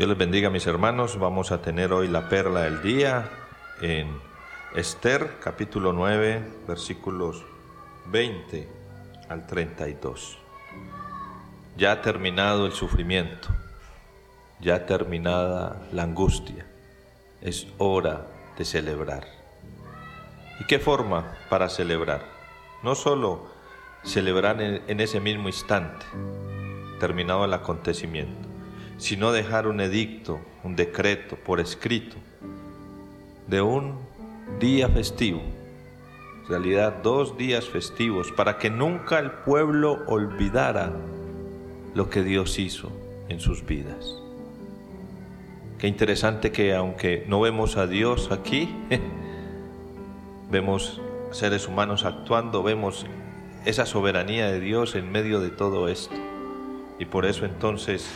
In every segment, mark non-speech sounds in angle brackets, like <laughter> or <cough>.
Dios les bendiga mis hermanos. Vamos a tener hoy la perla del día en Esther capítulo 9 versículos 20 al 32. Ya ha terminado el sufrimiento, ya terminada la angustia. Es hora de celebrar. ¿Y qué forma para celebrar? No solo celebrar en ese mismo instante, terminado el acontecimiento, sino dejar un edicto, un decreto por escrito de un día festivo, en realidad dos días festivos, para que nunca el pueblo olvidara lo que Dios hizo en sus vidas. Qué interesante que aunque no vemos a Dios aquí, <laughs> vemos seres humanos actuando, vemos esa soberanía de Dios en medio de todo esto. Y por eso entonces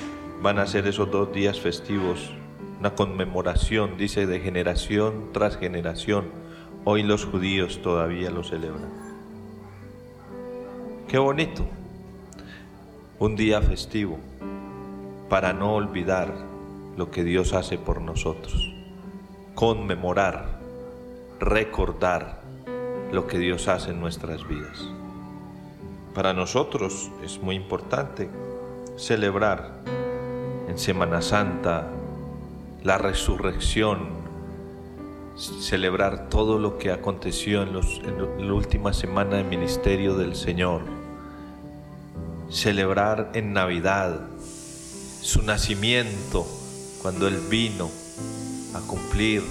van a ser esos dos días festivos, una conmemoración, dice, de generación tras generación. Hoy los judíos todavía lo celebran. Qué bonito. Un día festivo para no olvidar lo que Dios hace por nosotros. Conmemorar, recordar lo que Dios hace en nuestras vidas. Para nosotros es muy importante celebrar en Semana Santa, la resurrección, celebrar todo lo que aconteció en, los, en la última semana de ministerio del Señor, celebrar en Navidad su nacimiento, cuando Él vino a cumplir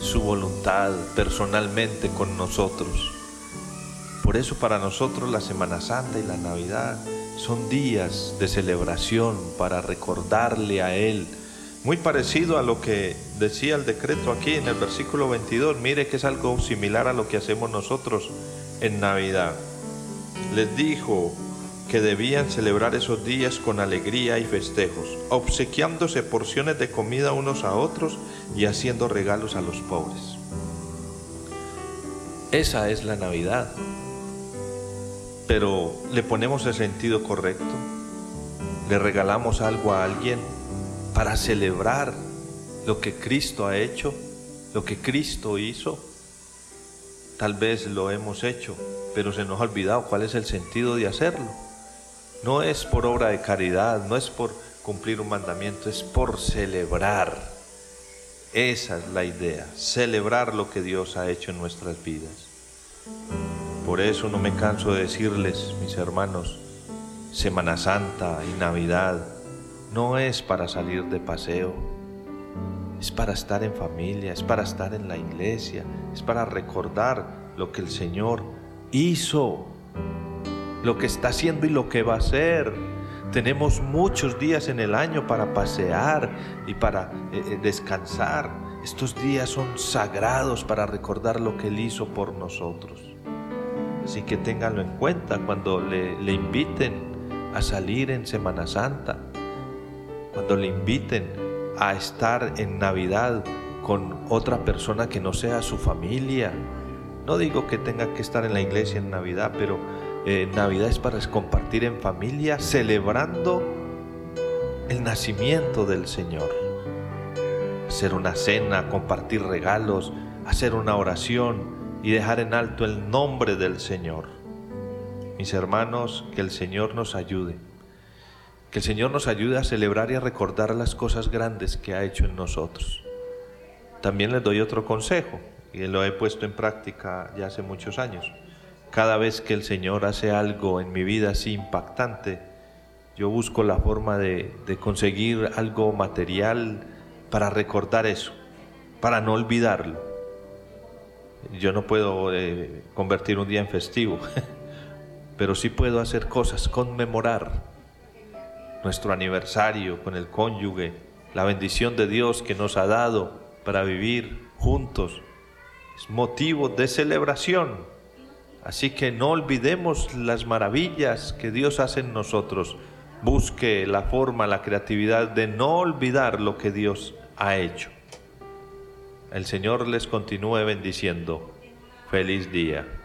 su voluntad personalmente con nosotros. Por eso para nosotros la Semana Santa y la Navidad son días de celebración para recordarle a Él. Muy parecido a lo que decía el decreto aquí en el versículo 22. Mire que es algo similar a lo que hacemos nosotros en Navidad. Les dijo que debían celebrar esos días con alegría y festejos, obsequiándose porciones de comida unos a otros y haciendo regalos a los pobres. Esa es la Navidad pero le ponemos el sentido correcto, le regalamos algo a alguien para celebrar lo que Cristo ha hecho, lo que Cristo hizo. Tal vez lo hemos hecho, pero se nos ha olvidado cuál es el sentido de hacerlo. No es por obra de caridad, no es por cumplir un mandamiento, es por celebrar. Esa es la idea, celebrar lo que Dios ha hecho en nuestras vidas. Por eso no me canso de decirles, mis hermanos, Semana Santa y Navidad no es para salir de paseo, es para estar en familia, es para estar en la iglesia, es para recordar lo que el Señor hizo, lo que está haciendo y lo que va a hacer. Tenemos muchos días en el año para pasear y para eh, eh, descansar. Estos días son sagrados para recordar lo que Él hizo por nosotros. Así que ténganlo en cuenta cuando le, inviten a salir en Semana Santa, cuando le inviten a estar en Navidad con otra persona que no sea su familia. No digo que tenga que estar en la iglesia en Navidad, pero eh, Navidad es para compartir en familia, celebrando el nacimiento del Señor. Hacer una cena, compartir regalos, hacer una oración, y dejar en alto el nombre del Señor. Mis hermanos, que el Señor nos ayude. Que el Señor nos ayude a celebrar y a recordar las cosas grandes que ha hecho en nosotros. También les doy otro consejo, y lo he puesto en práctica ya hace muchos años. Cada vez que el Señor hace algo en mi vida así impactante, yo busco la forma de, de conseguir algo material para recordar eso, para no olvidarlo yo no puedo eh, convertir un día en festivo, <laughs> pero sí puedo hacer cosas, conmemorar nuestro aniversario con el cónyuge, la bendición de Dios que nos ha dado para vivir juntos. Es motivo de celebración. Así que no olvidemos las maravillas que Dios hace en nosotros. Busque la forma, la creatividad de no olvidar lo que Dios ha hecho. El Señor les continúe bendiciendo. Feliz día.